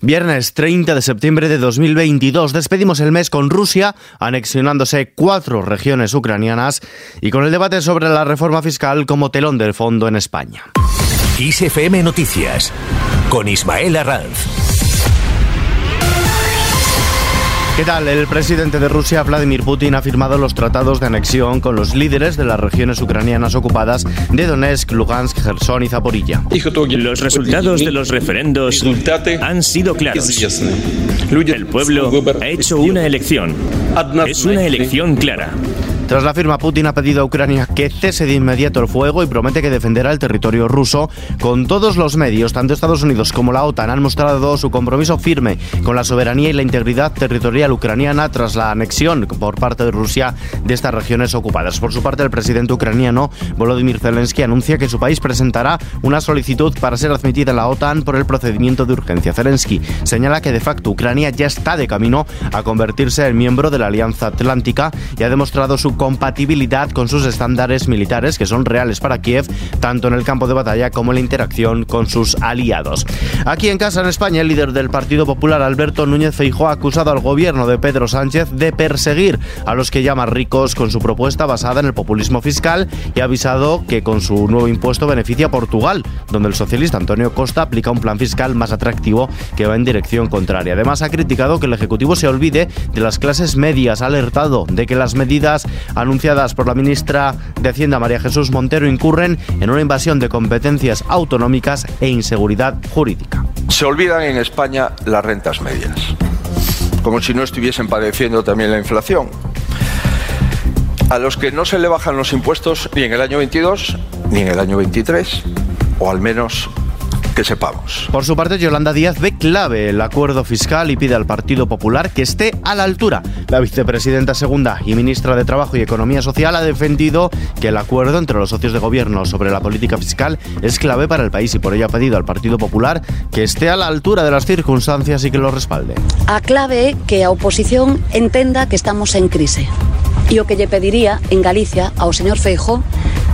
Viernes 30 de septiembre de 2022 despedimos el mes con Rusia anexionándose cuatro regiones ucranianas y con el debate sobre la reforma fiscal como telón del fondo en España. ISFM Noticias con Ismael Arranz. ¿Qué tal? El presidente de Rusia, Vladimir Putin, ha firmado los tratados de anexión con los líderes de las regiones ucranianas ocupadas de Donetsk, Lugansk, Gerson y Zaporilla. Los resultados de los referendos han sido claros. El pueblo ha hecho una elección. Es una elección clara. Tras la firma, Putin ha pedido a Ucrania que cese de inmediato el fuego y promete que defenderá el territorio ruso con todos los medios. Tanto Estados Unidos como la OTAN han mostrado su compromiso firme con la soberanía y la integridad territorial ucraniana tras la anexión por parte de Rusia de estas regiones ocupadas. Por su parte, el presidente ucraniano Volodymyr Zelensky anuncia que su país presentará una solicitud para ser admitida en la OTAN por el procedimiento de urgencia. Zelensky señala que de facto Ucrania ya está de camino a convertirse en miembro de la Alianza Atlántica y ha demostrado su compatibilidad con sus estándares militares que son reales para Kiev, tanto en el campo de batalla como en la interacción con sus aliados. Aquí en casa, en España, el líder del Partido Popular, Alberto Núñez Feijóo, ha acusado al gobierno de Pedro Sánchez de perseguir a los que llama ricos con su propuesta basada en el populismo fiscal y ha avisado que con su nuevo impuesto beneficia a Portugal, donde el socialista Antonio Costa aplica un plan fiscal más atractivo que va en dirección contraria. Además, ha criticado que el Ejecutivo se olvide de las clases medias, ha alertado de que las medidas anunciadas por la ministra de Hacienda María Jesús Montero incurren en una invasión de competencias autonómicas e inseguridad jurídica. Se olvidan en España las rentas medias, como si no estuviesen padeciendo también la inflación. A los que no se le bajan los impuestos ni en el año 22 ni en el año 23, o al menos que sepamos. Por su parte, Yolanda Díaz ve clave el acuerdo fiscal y pide al Partido Popular que esté a la altura. La vicepresidenta segunda y ministra de Trabajo y Economía Social ha defendido que el acuerdo entre los socios de gobierno sobre la política fiscal es clave para el país y por ello ha pedido al Partido Popular que esté a la altura de las circunstancias y que lo respalde. A clave que a oposición entenda que estamos en crise. E o que lle pediría en Galicia ao señor Feijó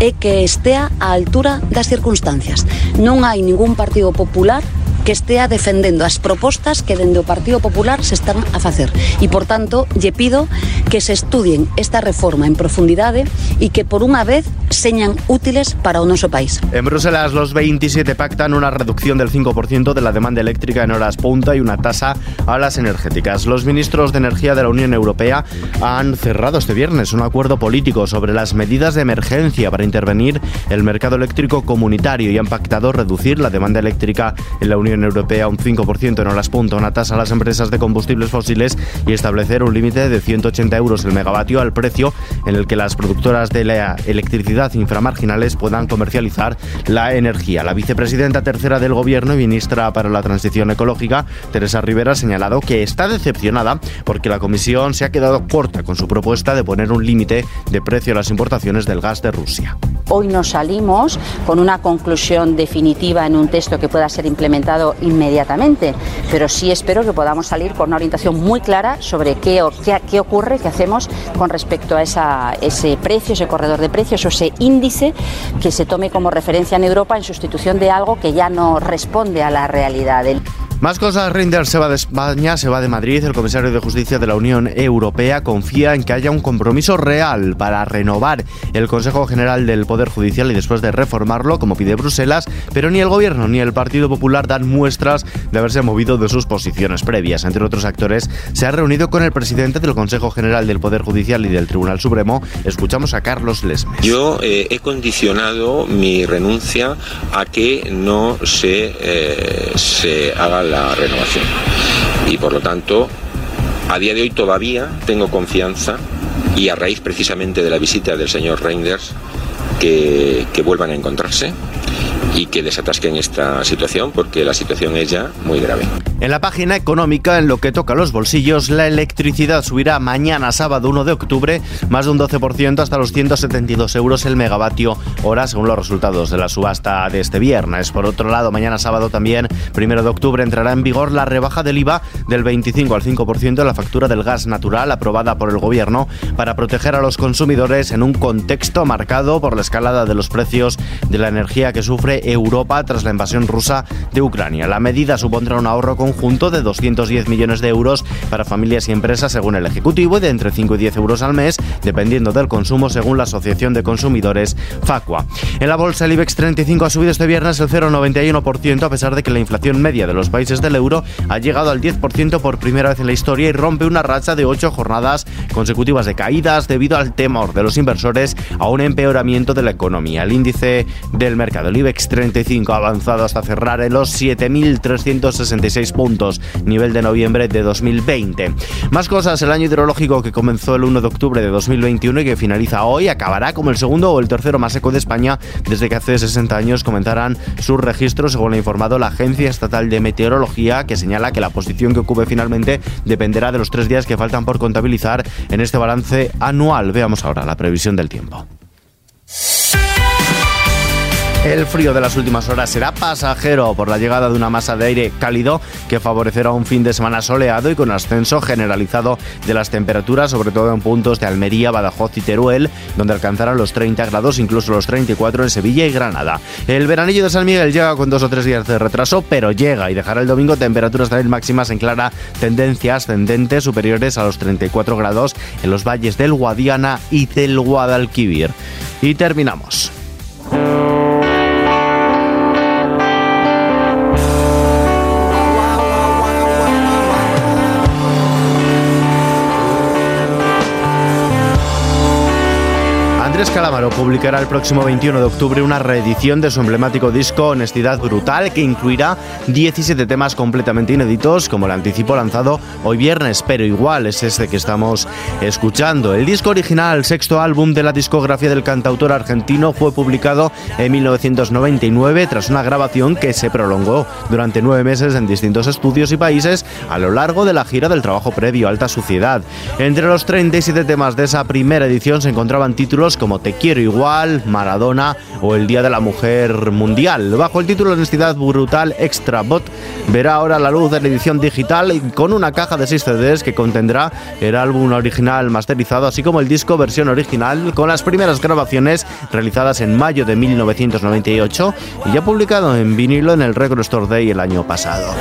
é que estea á altura das circunstancias. Non hai ningún Partido Popular que estea defendendo as propostas que dende o Partido Popular se están a facer. E, por tanto, lle pido que se estudien esta reforma en profundidade e que, por unha vez, señan útiles para o noso país. En Bruselas, los 27 pactan una reducción del 5% de la demanda eléctrica en horas punta y una tasa a las energéticas. Los ministros de Energía de la Unión Europea han cerrado este viernes un acuerdo político sobre las medidas de emergencia para intervenir el mercado eléctrico comunitario y han pactado reducir la demanda eléctrica en la Unión Europea un 5% en horas punta, una tasa a las empresas de combustibles fósiles y establecer un límite de 180 euros el megavatio al precio en el que las productoras de la electricidad inframarginales puedan comercializar la energía. La vicepresidenta tercera del Gobierno y ministra para la Transición Ecológica, Teresa Rivera, ha señalado que está decepcionada porque la Comisión se ha quedado corta con su propuesta de poner un límite de precio a las importaciones del gas de Rusia. Hoy nos salimos con una conclusión definitiva en un texto que pueda ser implementado inmediatamente, pero sí espero que podamos salir con una orientación muy clara sobre qué, ocurre, qué hacemos con respecto a ese precio, ese corredor de precios o ese índice que se tome como referencia en Europa en sustitución de algo que ya no responde a la realidad. Más cosas, Reinders se va de España, se va de Madrid. El comisario de Justicia de la Unión Europea confía en que haya un compromiso real para renovar el Consejo General del Poder Judicial y después de reformarlo, como pide Bruselas, pero ni el Gobierno ni el Partido Popular dan muestras de haberse movido de sus posiciones previas. Entre otros actores, se ha reunido con el presidente del Consejo General del Poder Judicial y del Tribunal Supremo. Escuchamos a Carlos Lesmes. Yo eh, he condicionado mi renuncia a que no se, eh, se haga la renovación. Y por lo tanto, a día de hoy todavía tengo confianza y a raíz precisamente de la visita del señor Reinders que, que vuelvan a encontrarse y que desatasquen esta situación porque la situación es ya muy grave. En la página económica, en lo que toca los bolsillos, la electricidad subirá mañana sábado 1 de octubre más de un 12% hasta los 172 euros el megavatio hora según los resultados de la subasta de este viernes. Por otro lado, mañana sábado también, 1 de octubre, entrará en vigor la rebaja del IVA del 25 al 5% de la factura del gas natural aprobada por el gobierno para proteger a los consumidores en un contexto marcado por la escalada de los precios de la energía que sufre Europa tras la invasión rusa de Ucrania. La medida supondrá un ahorro conjunto de 210 millones de euros para familias y empresas según el Ejecutivo y de entre 5 y 10 euros al mes dependiendo del consumo según la Asociación de Consumidores FACUA. En la bolsa el IBEX 35 ha subido este viernes el 0,91% a pesar de que la inflación media de los países del euro ha llegado al 10% por primera vez en la historia y rompe una racha de 8 jornadas consecutivas de caídas debido al temor de los inversores a un empeoramiento de la economía. El índice del mercado, el IBEX 35, ha avanzado hasta cerrar en los 7.366 puntos, nivel de noviembre de 2020. Más cosas, el año hidrológico que comenzó el 1 de octubre de 2021 y que finaliza hoy acabará como el segundo o el tercero más seco de España desde que hace 60 años comenzaran sus registros, según ha informado la Agencia Estatal de Meteorología, que señala que la posición que ocupe finalmente dependerá de los tres días que faltan por contabilizar en este balance anual. Veamos ahora la previsión del tiempo. El frío de las últimas horas será pasajero por la llegada de una masa de aire cálido que favorecerá un fin de semana soleado y con ascenso generalizado de las temperaturas, sobre todo en puntos de Almería, Badajoz y Teruel, donde alcanzarán los 30 grados, incluso los 34 en Sevilla y Granada. El veranillo de San Miguel llega con dos o tres días de retraso, pero llega y dejará el domingo temperaturas también máximas en clara tendencia ascendente superiores a los 34 grados en los valles del Guadiana y del Guadalquivir. Y terminamos. Calamaro publicará el próximo 21 de octubre una reedición de su emblemático disco Honestidad Brutal que incluirá 17 temas completamente inéditos como el anticipo lanzado hoy viernes, pero igual es este que estamos escuchando. El disco original, sexto álbum de la discografía del cantautor argentino, fue publicado en 1999 tras una grabación que se prolongó durante nueve meses en distintos estudios y países a lo largo de la gira del trabajo previo Alta Suciedad. Entre los 37 temas de esa primera edición se encontraban títulos como te quiero igual, Maradona o el Día de la Mujer Mundial. Bajo el título Honestidad Brutal Extra Bot verá ahora la luz de la edición digital con una caja de 6 CDs que contendrá el álbum original masterizado así como el disco versión original con las primeras grabaciones realizadas en mayo de 1998 y ya publicado en vinilo en el Record Store Day el año pasado.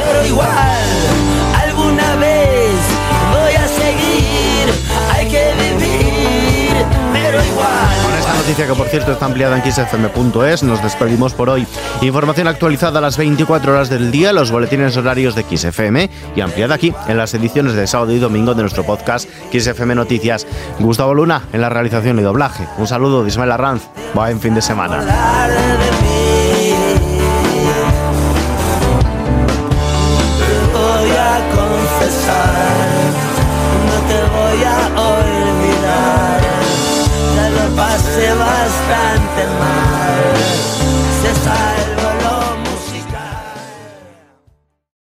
Noticia que por cierto está ampliada en xfm.es. Nos despedimos por hoy. Información actualizada a las 24 horas del día, los boletines horarios de XFM y ampliada aquí en las ediciones de sábado y domingo de nuestro podcast XFM Noticias. Gustavo Luna en la realización y doblaje. Un saludo de Ismael Arranz. Buen fin de semana.